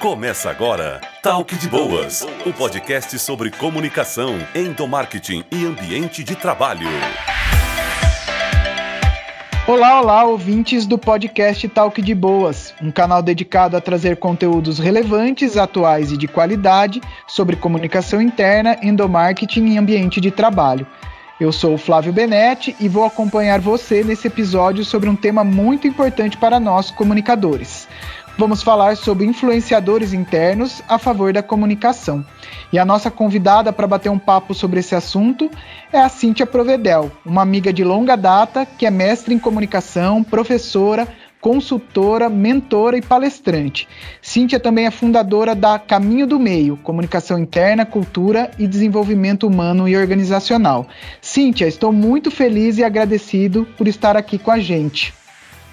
Começa agora Talk de Boas, o podcast sobre comunicação, endomarketing e ambiente de trabalho. Olá, olá, ouvintes do podcast Talk de Boas, um canal dedicado a trazer conteúdos relevantes, atuais e de qualidade sobre comunicação interna, endomarketing e ambiente de trabalho. Eu sou o Flávio Benetti e vou acompanhar você nesse episódio sobre um tema muito importante para nós comunicadores. Vamos falar sobre influenciadores internos a favor da comunicação. E a nossa convidada para bater um papo sobre esse assunto é a Cíntia Provedel, uma amiga de longa data que é mestre em comunicação, professora, consultora, mentora e palestrante. Cíntia também é fundadora da Caminho do Meio, Comunicação Interna, Cultura e Desenvolvimento Humano e Organizacional. Cíntia, estou muito feliz e agradecido por estar aqui com a gente.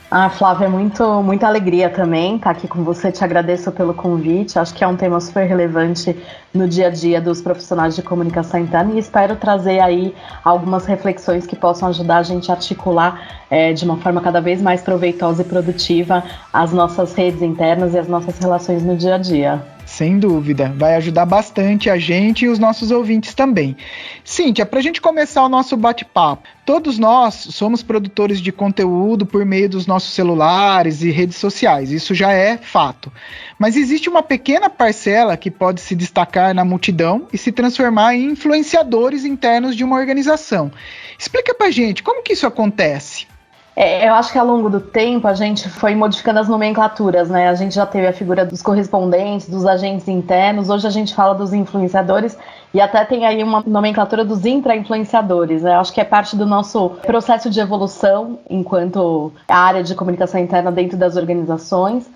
Ah, Flávia, é muito, muita alegria também estar aqui com você. Te agradeço pelo convite. Acho que é um tema super relevante no dia a dia dos profissionais de comunicação interna e espero trazer aí algumas reflexões que possam ajudar a gente a articular é, de uma forma cada vez mais proveitosa e produtiva as nossas redes internas e as nossas relações no dia a dia. Sem dúvida, vai ajudar bastante a gente e os nossos ouvintes também. Cíntia, para a gente começar o nosso bate-papo, todos nós somos produtores de conteúdo por meio dos nossos celulares e redes sociais, isso já é fato. Mas existe uma pequena parcela que pode se destacar na multidão e se transformar em influenciadores internos de uma organização. Explica para gente como que isso acontece. É, eu acho que ao longo do tempo a gente foi modificando as nomenclaturas, né? A gente já teve a figura dos correspondentes, dos agentes internos, hoje a gente fala dos influenciadores e até tem aí uma nomenclatura dos intra-influenciadores. Né? Acho que é parte do nosso processo de evolução enquanto área de comunicação interna dentro das organizações.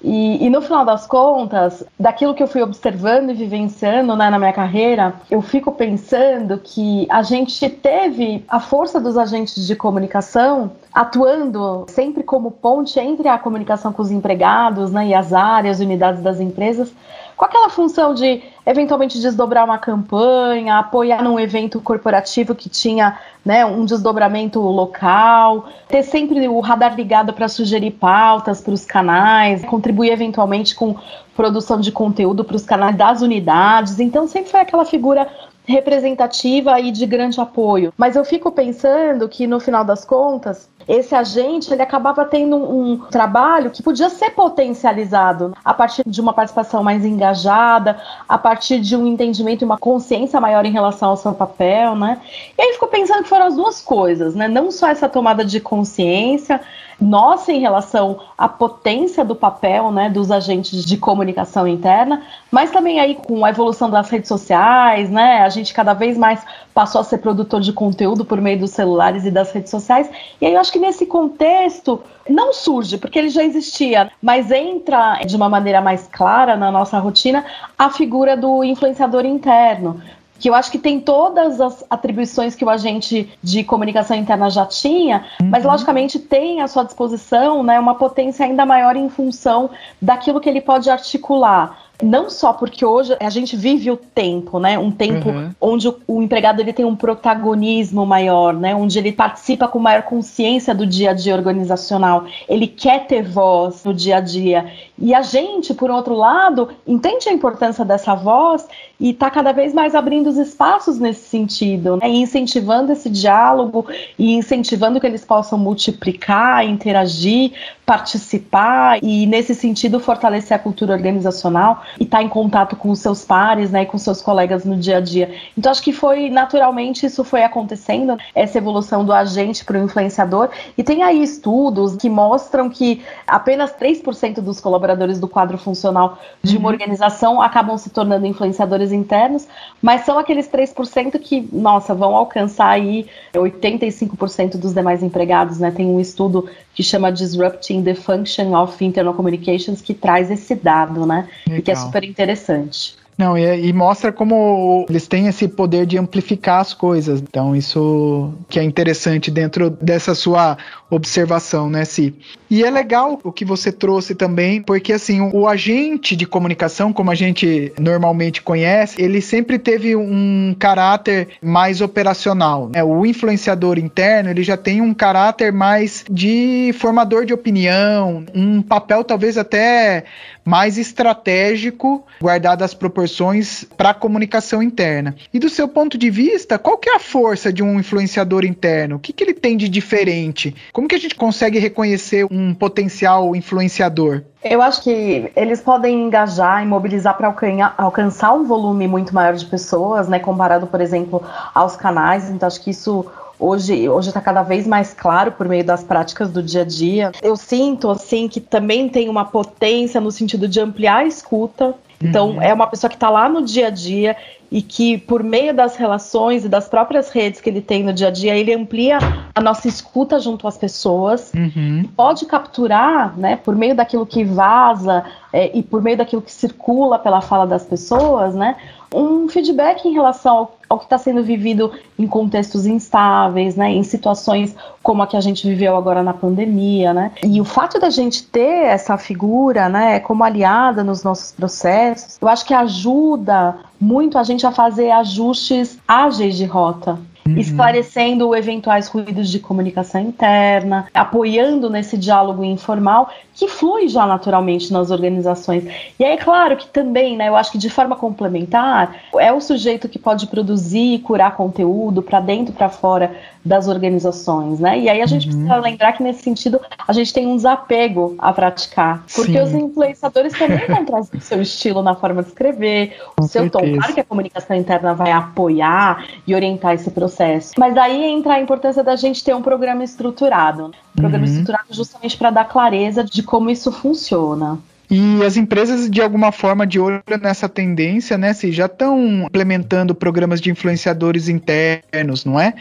E, e, no final das contas, daquilo que eu fui observando e vivenciando né, na minha carreira, eu fico pensando que a gente teve a força dos agentes de comunicação atuando sempre como ponte entre a comunicação com os empregados né, e as áreas, unidades das empresas, com aquela função de eventualmente desdobrar uma campanha, apoiar num evento corporativo que tinha né, um desdobramento local, ter sempre o radar ligado para sugerir pautas para os canais, contribuir eventualmente com produção de conteúdo para os canais das unidades. Então sempre foi aquela figura representativa e de grande apoio. Mas eu fico pensando que no final das contas, esse agente ele acabava tendo um, trabalho que podia ser potencializado a partir de uma participação mais engajada, a partir de um entendimento e uma consciência maior em relação ao seu papel, né? E aí ficou pensando que foram as duas coisas, né? Não só essa tomada de consciência nossa em relação à potência do papel, né, dos agentes de comunicação interna, mas também aí com a evolução das redes sociais, né, a gente cada vez mais passou a ser produtor de conteúdo por meio dos celulares e das redes sociais. E aí eu acho que nesse contexto não surge, porque ele já existia, mas entra de uma maneira mais clara na nossa rotina a figura do influenciador interno que eu acho que tem todas as atribuições que o agente de comunicação interna já tinha, uhum. mas logicamente tem à sua disposição né, uma potência ainda maior em função daquilo que ele pode articular. Não só porque hoje a gente vive o tempo, né? Um tempo uhum. onde o, o, empregado ele tem um protagonismo maior, né? Onde ele participa com maior consciência do dia a dia organizacional. Ele quer ter voz no dia a dia. E a gente, por outro lado, entende a importância dessa voz e está cada vez mais abrindo os espaços nesse sentido, né? e incentivando esse diálogo e incentivando que eles possam multiplicar, interagir, participar e nesse sentido fortalecer a cultura organizacional e tá em contato com os seus pares, né, e com seus colegas no dia a dia. Então acho que foi naturalmente isso foi acontecendo, essa evolução do agente para o influenciador e tem aí estudos que mostram que apenas 3% dos colaboradores do quadro funcional de uma uhum. organização acabam se tornando influenciadores internos, mas são aqueles 3% que, nossa, vão alcançar aí 85% dos demais empregados, né? Tem um estudo que chama Disrupting the Function of Internal Communications, que traz esse dado, né? Legal. E que é super interessante. Não, e, e, mostra como eles têm esse poder de amplificar as coisas. Então, isso que é interessante dentro dessa sua observação, né, Si? E é legal o que você trouxe também, porque assim, o, agente de comunicação, como a gente normalmente conhece, ele sempre teve um caráter mais operacional. Né? O influenciador interno, ele já tem um caráter mais de formador de opinião, um papel talvez até mais estratégico, guardado as proporções para a comunicação interna. E do seu ponto de vista, qual que é a força de um influenciador interno? O que, que ele tem de diferente? Como que a gente consegue reconhecer um potencial influenciador? Eu acho que eles podem engajar e mobilizar para alcançar um volume muito maior de pessoas, né, comparado, por exemplo, aos canais. Então, acho que isso hoje hoje está cada vez mais claro por meio das práticas do dia a dia. Eu sinto assim que também tem uma potência no sentido de ampliar a escuta. Então uhum. é uma pessoa que está lá no dia a dia e que por meio das relações e das próprias redes que ele tem no dia a dia, ele amplia a nossa escuta junto às pessoas, uhum. pode capturar, né, por meio daquilo que vaza é, e por meio daquilo que circula pela fala das pessoas, né, um feedback em relação ao, ao que está sendo vivido em contextos instáveis, né, em situações como a que a gente viveu agora na pandemia, né, e o fato da gente ter essa figura, né, como aliada nos nossos processos, eu acho que ajuda muito a gente a fazer ajustes ágeis de rota, Uhum. esclarecendo eventuais ruídos de comunicação interna, apoiando nesse diálogo informal que flui já naturalmente nas organizações. E aí, é claro que também, né, eu acho que de forma complementar, é o sujeito que pode produzir e curar conteúdo para dentro e para fora das organizações, né? E aí a gente uhum. precisa lembrar que nesse sentido a gente tem um desapego a praticar, porque Sim. os influenciadores também vão trazer o seu estilo na forma de escrever, o Com seu certeza. tom. Claro que a comunicação interna vai apoiar e orientar esse processo, mas aí entra a importância da gente ter um programa estruturado, um programa uhum. estruturado justamente para dar clareza de como isso funciona. E as empresas, de alguma forma, de olho nessa tendência, né, se já estão implementando programas de influenciadores internos, não é?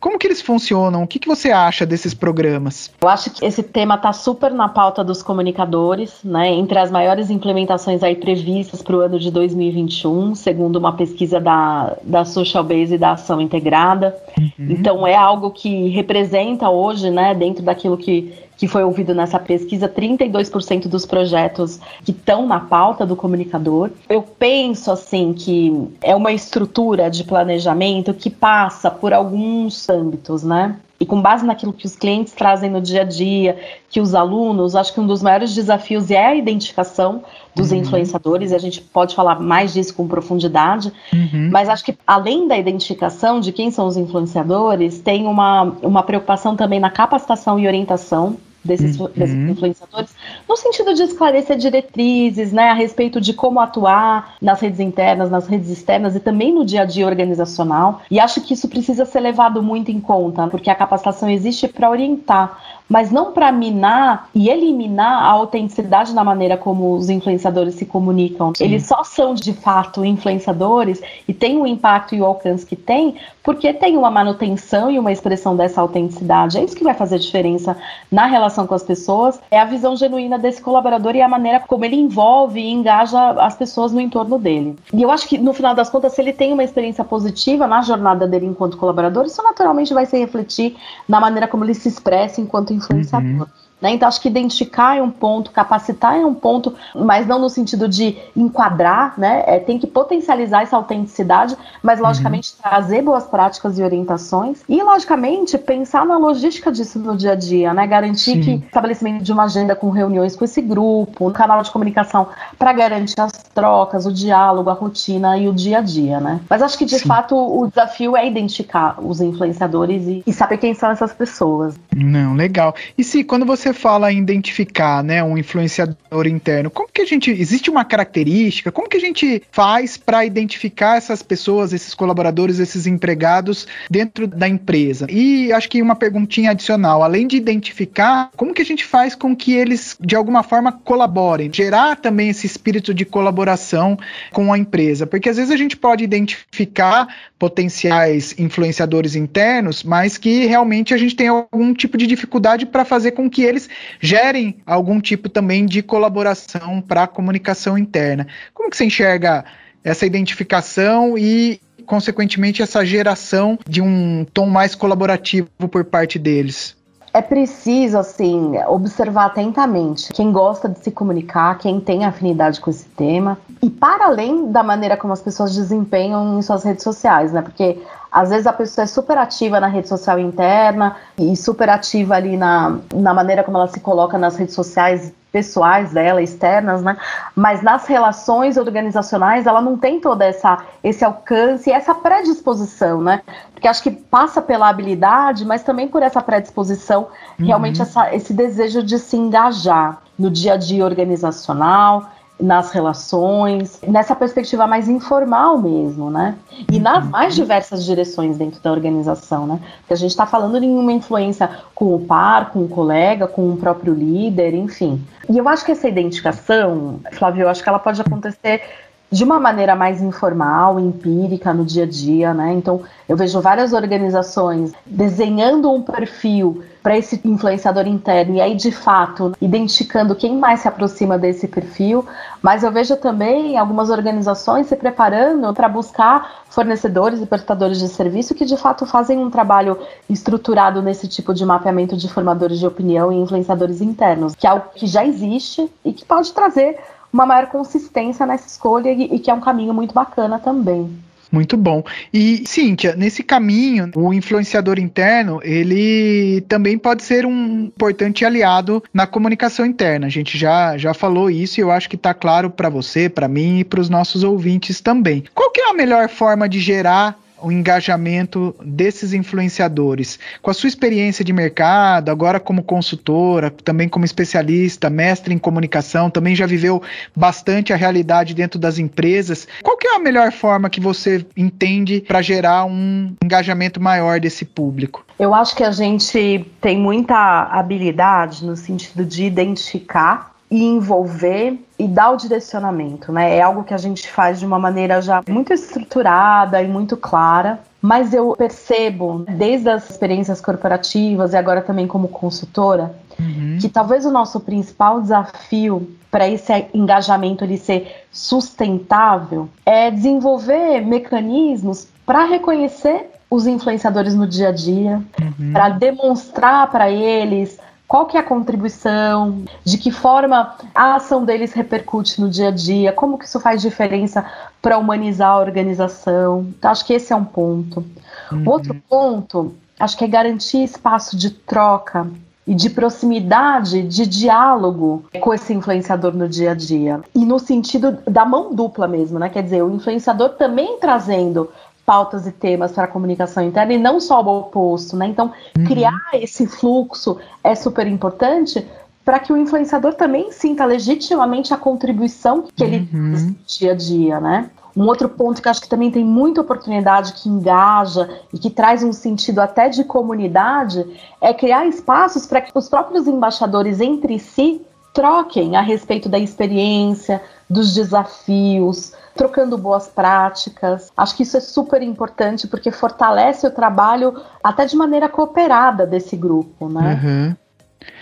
Como que eles funcionam? O que, que você acha desses programas? Eu acho que esse tema está super na pauta dos comunicadores, né? Entre as maiores implementações aí previstas para o ano de 2021, segundo uma pesquisa da, da Social Base e da Ação Integrada. Uhum. Então é algo que representa hoje, né, dentro daquilo que que foi ouvido nessa pesquisa, 32% dos projetos que estão na pauta do comunicador. Eu penso assim que é uma estrutura de planejamento que passa por alguns âmbitos, né? E com base naquilo que os clientes trazem no dia a dia, que os alunos, acho que um dos maiores desafios é a identificação dos uhum. influenciadores, e a gente pode falar mais disso com profundidade, uhum. mas acho que além da identificação de quem são os influenciadores, tem uma, uma preocupação também na capacitação e orientação desses, uhum. desses, influenciadores, no sentido de esclarecer diretrizes, né, a respeito de como atuar nas redes internas, nas redes externas e também no dia a dia organizacional. E acho que isso precisa ser levado muito em conta, porque a capacitação existe para orientar, mas não para minar e eliminar a autenticidade na maneira como os influenciadores se comunicam. Sim. Eles só são de fato influenciadores e têm o impacto e o alcance que têm porque tem uma manutenção e uma expressão dessa autenticidade. É isso que vai fazer diferença na relação com as pessoas, é a visão genuína desse colaborador e a maneira como ele envolve e engaja as pessoas no entorno dele. E eu acho que no final das contas, se ele tem uma experiência positiva na jornada dele enquanto colaborador, isso naturalmente vai se refletir na maneira como ele se expressa enquanto influenciador. Uhum. Né? Então, acho que identificar é um ponto, capacitar é um ponto, mas não no sentido de enquadrar, né? É, tem que potencializar essa autenticidade, mas, logicamente, uhum. trazer boas práticas e orientações e, logicamente, pensar na logística disso no dia a dia, né? Garantir Sim. que estabelecimento de uma agenda com reuniões com esse grupo, um canal de comunicação para garantir as trocas, o diálogo, a rotina e o dia a dia, né? Mas acho que, de Sim. fato, o desafio é identificar os influenciadores e, e saber quem são essas pessoas. Não, legal. E se quando você fala em identificar, né, um influenciador interno, como que a gente existe uma característica? Como que a gente faz para identificar essas pessoas, esses colaboradores, esses empregados dentro da empresa? E acho que uma perguntinha adicional, além de identificar, como que a gente faz com que eles de alguma forma colaborem, gerar também esse espírito de colaboração com a empresa? Porque às vezes a gente pode identificar potenciais influenciadores internos, mas que realmente a gente tem algum tipo de dificuldade para fazer com que eles gerem algum tipo também de colaboração para a comunicação interna. Como que você enxerga essa identificação e, consequentemente, essa geração de um tom mais colaborativo por parte deles? É preciso, assim, observar atentamente quem gosta de se comunicar, quem tem afinidade com esse tema, e para além da maneira como as pessoas desempenham em suas redes sociais, né? Porque às vezes a pessoa é super ativa na rede social interna e super ativa ali na, na maneira como ela se coloca nas redes sociais pessoais dela, externas, né? Mas nas relações organizacionais ela não tem toda essa esse alcance essa predisposição, né? Porque acho que passa pela habilidade, mas também por essa predisposição, uhum. realmente essa, esse desejo de se engajar no dia a dia organizacional, nas relações, nessa perspectiva mais informal mesmo, né? E nas uhum. mais diversas direções dentro da organização, né? Porque a gente está falando de uma influência com o par, com o colega, com o próprio líder, enfim. E eu acho que essa identificação, Flávio, eu acho que ela pode acontecer de uma maneira mais informal, empírica, no dia a dia, né? Então, eu vejo várias organizações desenhando um perfil para esse influenciador interno e aí, de fato, identificando quem mais se aproxima desse perfil, mas eu vejo também algumas organizações se preparando para buscar fornecedores e prestadores de serviço que, de fato, fazem um trabalho estruturado nesse tipo de mapeamento de formadores de opinião e influenciadores internos, que é algo que já existe e que pode trazer uma maior consistência nessa escolha e, que é um caminho muito bacana também. Muito bom. E, Cíntia, nesse caminho, o influenciador interno, ele também pode ser um importante aliado na comunicação interna. A gente já, já falou isso e eu acho que está claro para você, para mim e para os nossos ouvintes também. Qual que é a melhor forma de gerar o engajamento desses influenciadores? Com a sua experiência de mercado, agora como consultora, também como especialista, mestre em comunicação, também já viveu bastante a realidade dentro das empresas. Qual que é a melhor forma que você entende para gerar um engajamento maior desse público? Eu acho que a gente tem muita habilidade no sentido de identificar e envolver e dar o direcionamento, né? É algo que a gente faz de uma maneira já muito estruturada e muito clara. Mas eu percebo, desde as experiências corporativas e agora também como consultora, uhum. que talvez o nosso principal desafio para esse engajamento ele ser sustentável é desenvolver mecanismos para reconhecer os influenciadores no dia a dia, uhum. para demonstrar para eles qual que é a contribuição, de que forma a ação deles repercute no dia a dia, como que isso faz diferença para humanizar a organização. Então, acho que esse é um ponto. Uhum. Outro ponto, acho que é garantir espaço de troca e de proximidade, de diálogo com esse influenciador no dia a dia. E no sentido da mão dupla mesmo, né? Quer dizer, o influenciador também trazendo pautas e temas para a comunicação interna e não só o oposto, né? Então, uhum. criar esse fluxo é super importante para que o influenciador também sinta legitimamente a contribuição que ele uhum. no dia a dia, né? Um outro ponto que acho que também tem muita oportunidade, que engaja e que traz um sentido até de comunidade, é criar espaços para que os próprios embaixadores entre si troquem a respeito da experiência, dos desafios, trocando boas práticas. Acho que isso é super importante porque fortalece o trabalho até de maneira cooperada desse grupo, né? Uhum.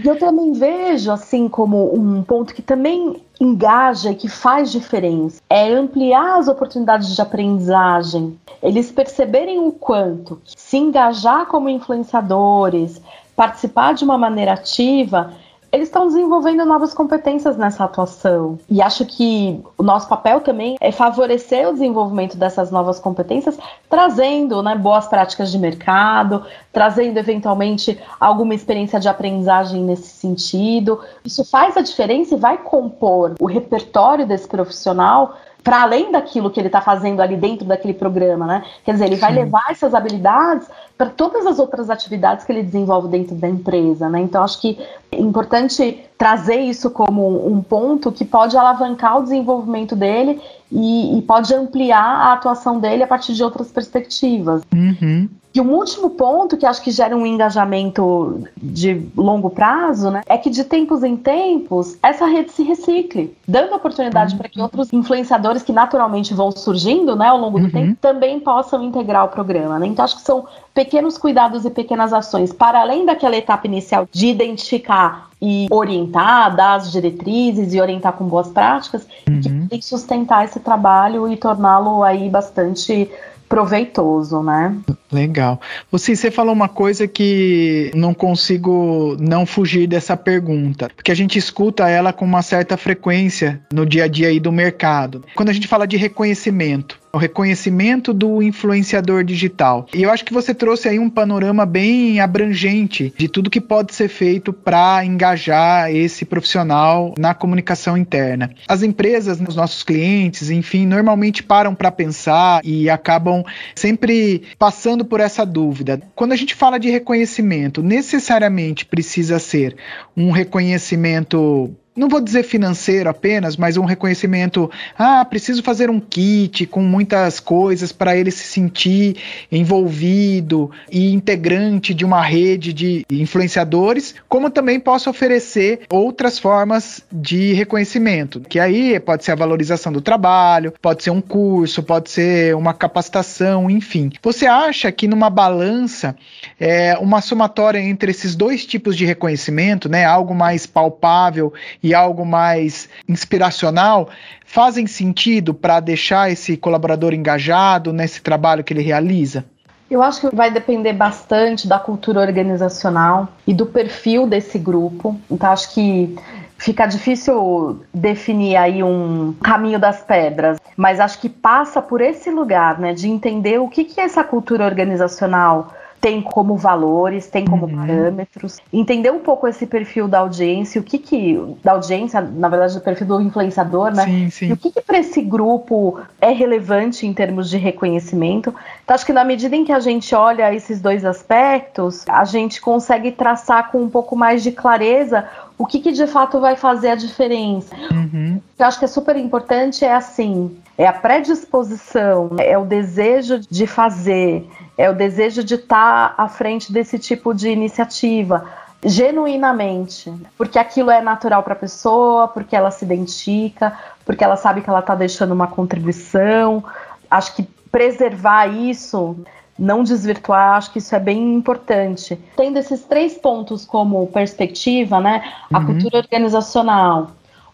E eu também vejo, assim, como um ponto que também engaja e que faz diferença, é ampliar as oportunidades de aprendizagem. Eles perceberem o quanto se engajar como influenciadores, participar de uma maneira ativa, eles estão desenvolvendo novas competências nessa atuação. E acho que o nosso papel também é favorecer o desenvolvimento dessas novas competências, trazendo né, boas práticas de mercado, trazendo eventualmente alguma experiência de aprendizagem nesse sentido. Isso faz a diferença e vai compor o repertório desse profissional para além daquilo que ele está fazendo ali dentro daquele programa, né? Quer dizer, ele Sim. vai levar essas habilidades para todas as outras atividades que ele desenvolve dentro da empresa, né? Então acho que é importante trazer isso como um ponto que pode alavancar o desenvolvimento dele e, e pode ampliar a atuação dele a partir de outras perspectivas. Uhum. E um último ponto que acho que gera um engajamento de longo prazo, né, é que de tempos em tempos essa rede se recicle, dando oportunidade uhum. para que outros influenciadores que naturalmente vão surgindo, né, ao longo do uhum. tempo, também possam integrar o programa. Né? Então acho que são pequenos cuidados e pequenas ações para além daquela etapa inicial de identificar e orientar, dar as diretrizes e orientar com boas práticas, uhum. que tem que sustentar esse trabalho e torná-lo aí bastante proveitoso, né? Legal. Você, você falou uma coisa que não consigo não fugir dessa pergunta, porque a gente escuta ela com uma certa frequência no dia a dia aí do mercado. Quando a gente fala de reconhecimento, o reconhecimento do influenciador digital. E eu acho que você trouxe aí um panorama bem abrangente de tudo que pode ser feito para engajar esse profissional na comunicação interna. As empresas, os nossos clientes, enfim, normalmente param para pensar e acabam sempre passando por essa dúvida. Quando a gente fala de reconhecimento, necessariamente precisa ser um reconhecimento não vou dizer financeiro apenas, mas um reconhecimento. Ah, preciso fazer um kit com muitas coisas para ele se sentir envolvido e integrante de uma rede de influenciadores, como também posso oferecer outras formas de reconhecimento, que aí pode ser a valorização do trabalho, pode ser um curso, pode ser uma capacitação, enfim. Você acha que numa balança, é, uma somatória entre esses dois tipos de reconhecimento, né, algo mais palpável e algo mais inspiracional fazem sentido para deixar esse colaborador engajado nesse trabalho que ele realiza? Eu acho que vai depender bastante da cultura organizacional e do perfil desse grupo. Então, acho que fica difícil definir aí um caminho das pedras, mas acho que passa por esse lugar, né, de entender o que, que é essa cultura organizacional tem como valores, tem como uhum. parâmetros, entender um pouco esse perfil da audiência, o que que da audiência, na verdade, do perfil do influenciador, né? Sim, sim. E o que que para esse grupo é relevante em termos de reconhecimento? Então acho que na medida em que a gente olha esses dois aspectos, a gente consegue traçar com um pouco mais de clareza o que, que de fato vai fazer a diferença. Uhum. O que eu acho que é super importante é assim, é a predisposição, é o desejo de fazer, é o desejo de estar à frente desse tipo de iniciativa genuinamente, porque aquilo é natural para a pessoa, porque ela se identifica, porque ela sabe que ela está deixando uma contribuição. Acho que preservar isso, não desvirtuar, acho que isso é bem importante. Tendo esses três pontos como perspectiva, né, a uhum. cultura organizacional,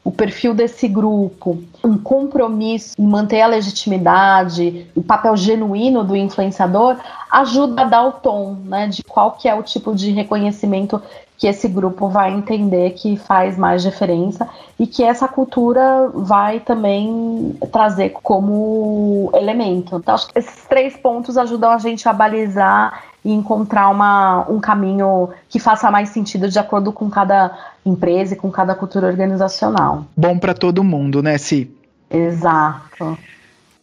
o perfil desse grupo, um compromisso em manter a legitimidade, o papel genuíno do influenciador, ajuda a dar o tom, né, de qual que é o tipo de reconhecimento que esse grupo vai entender que faz mais diferença e que essa cultura vai também trazer como elemento. Então, acho que esses três pontos ajudam a gente a balizar e encontrar uma, um caminho que faça mais sentido de acordo com cada empresa e com cada cultura organizacional. Bom para todo mundo, né, Si? Exato.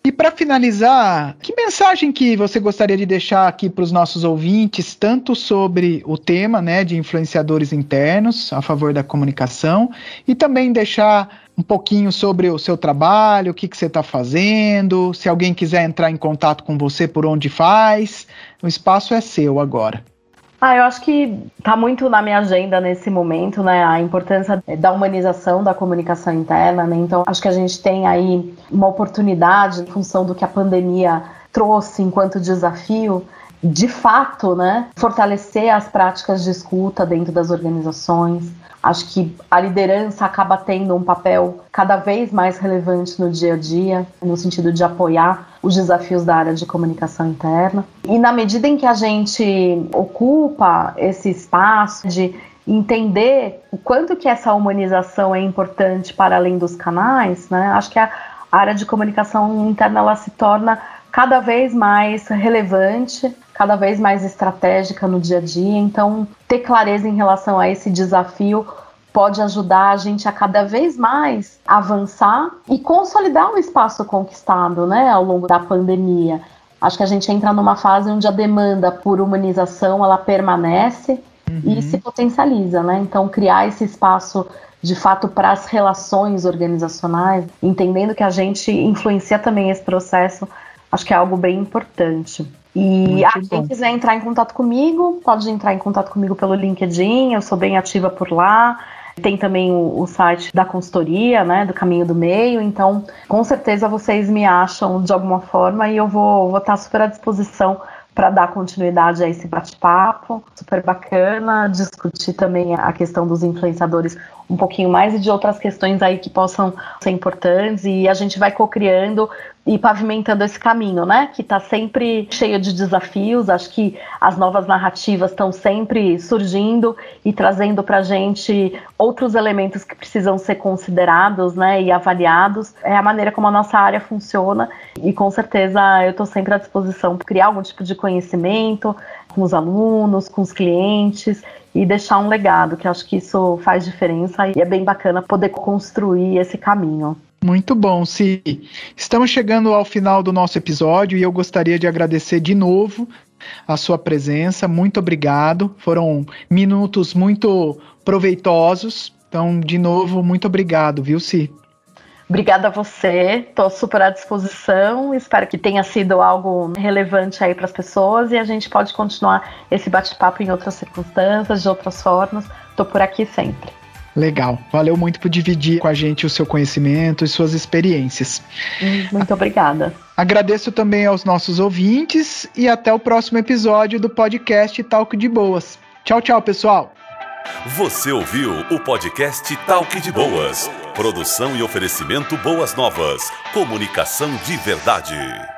E para finalizar, que mensagem que você gostaria de deixar aqui para os nossos ouvintes, tanto sobre o tema, né, de influenciadores internos a favor da comunicação, e também deixar um pouquinho sobre o seu trabalho, o que, que você está fazendo, se alguém quiser entrar em contato com você, por onde faz, o espaço é seu agora. Ah, eu acho que está muito na minha agenda nesse momento, né? A importância da humanização da comunicação interna, né? Então, acho que a gente tem aí uma oportunidade, em função do que a pandemia trouxe enquanto desafio, de fato, né, fortalecer as práticas de escuta dentro das organizações, Acho que a liderança acaba tendo um papel cada vez mais relevante no dia a dia, no sentido de apoiar os desafios da área de comunicação interna. E na medida em que a gente ocupa esse espaço de entender o quanto que essa humanização é importante para além dos canais, né? Acho que a área de comunicação interna ela se torna cada vez mais relevante cada vez mais estratégica no dia a dia. Então, ter clareza em relação a esse desafio pode ajudar a gente a cada vez mais avançar e consolidar o espaço conquistado, né, ao longo da pandemia. Acho que a gente entra numa fase onde a demanda por humanização ela permanece uhum. e se potencializa, né? Então, criar esse espaço de fato para as relações organizacionais, entendendo que a gente influencia também esse processo, acho que é algo bem importante. E ah, quem quiser entrar em contato comigo, pode entrar em contato comigo pelo LinkedIn, eu sou bem ativa por lá. Tem também o, o, site da consultoria, né, do Caminho do Meio. Então, com certeza vocês me acham de alguma forma e eu vou, vou estar super à disposição para dar continuidade a esse bate-papo, super bacana, discutir também a questão dos influenciadores um pouquinho mais e de outras questões aí que possam ser importantes e a gente vai co-criando e pavimentando esse caminho, né? Que está sempre cheio de desafios. Acho que as novas narrativas estão sempre surgindo e trazendo para gente outros elementos que precisam ser considerados, né? E avaliados. É a maneira como a nossa área funciona e com certeza eu estou sempre à disposição para criar algum tipo de conhecimento com os alunos, com os clientes e deixar um legado, que acho que isso faz diferença e é bem bacana poder construir esse caminho. Muito bom, Si. Estamos chegando ao final do nosso episódio e eu gostaria de agradecer de novo a sua presença. Muito obrigado. Foram minutos muito proveitosos. Então, de novo, muito obrigado, viu, Si? Obrigada a você, estou super à disposição. Espero que tenha sido algo relevante aí para as pessoas e a gente pode continuar esse bate-papo em outras circunstâncias, de outras formas. Estou por aqui sempre. Legal. Valeu muito por dividir com a gente o seu conhecimento e suas experiências. Muito obrigada. Agradeço também aos nossos ouvintes e até o próximo episódio do podcast Talk de Boas. Tchau, tchau, pessoal. Você ouviu o podcast Talk de Boas. Produção e oferecimento Boas Novas. Comunicação de verdade.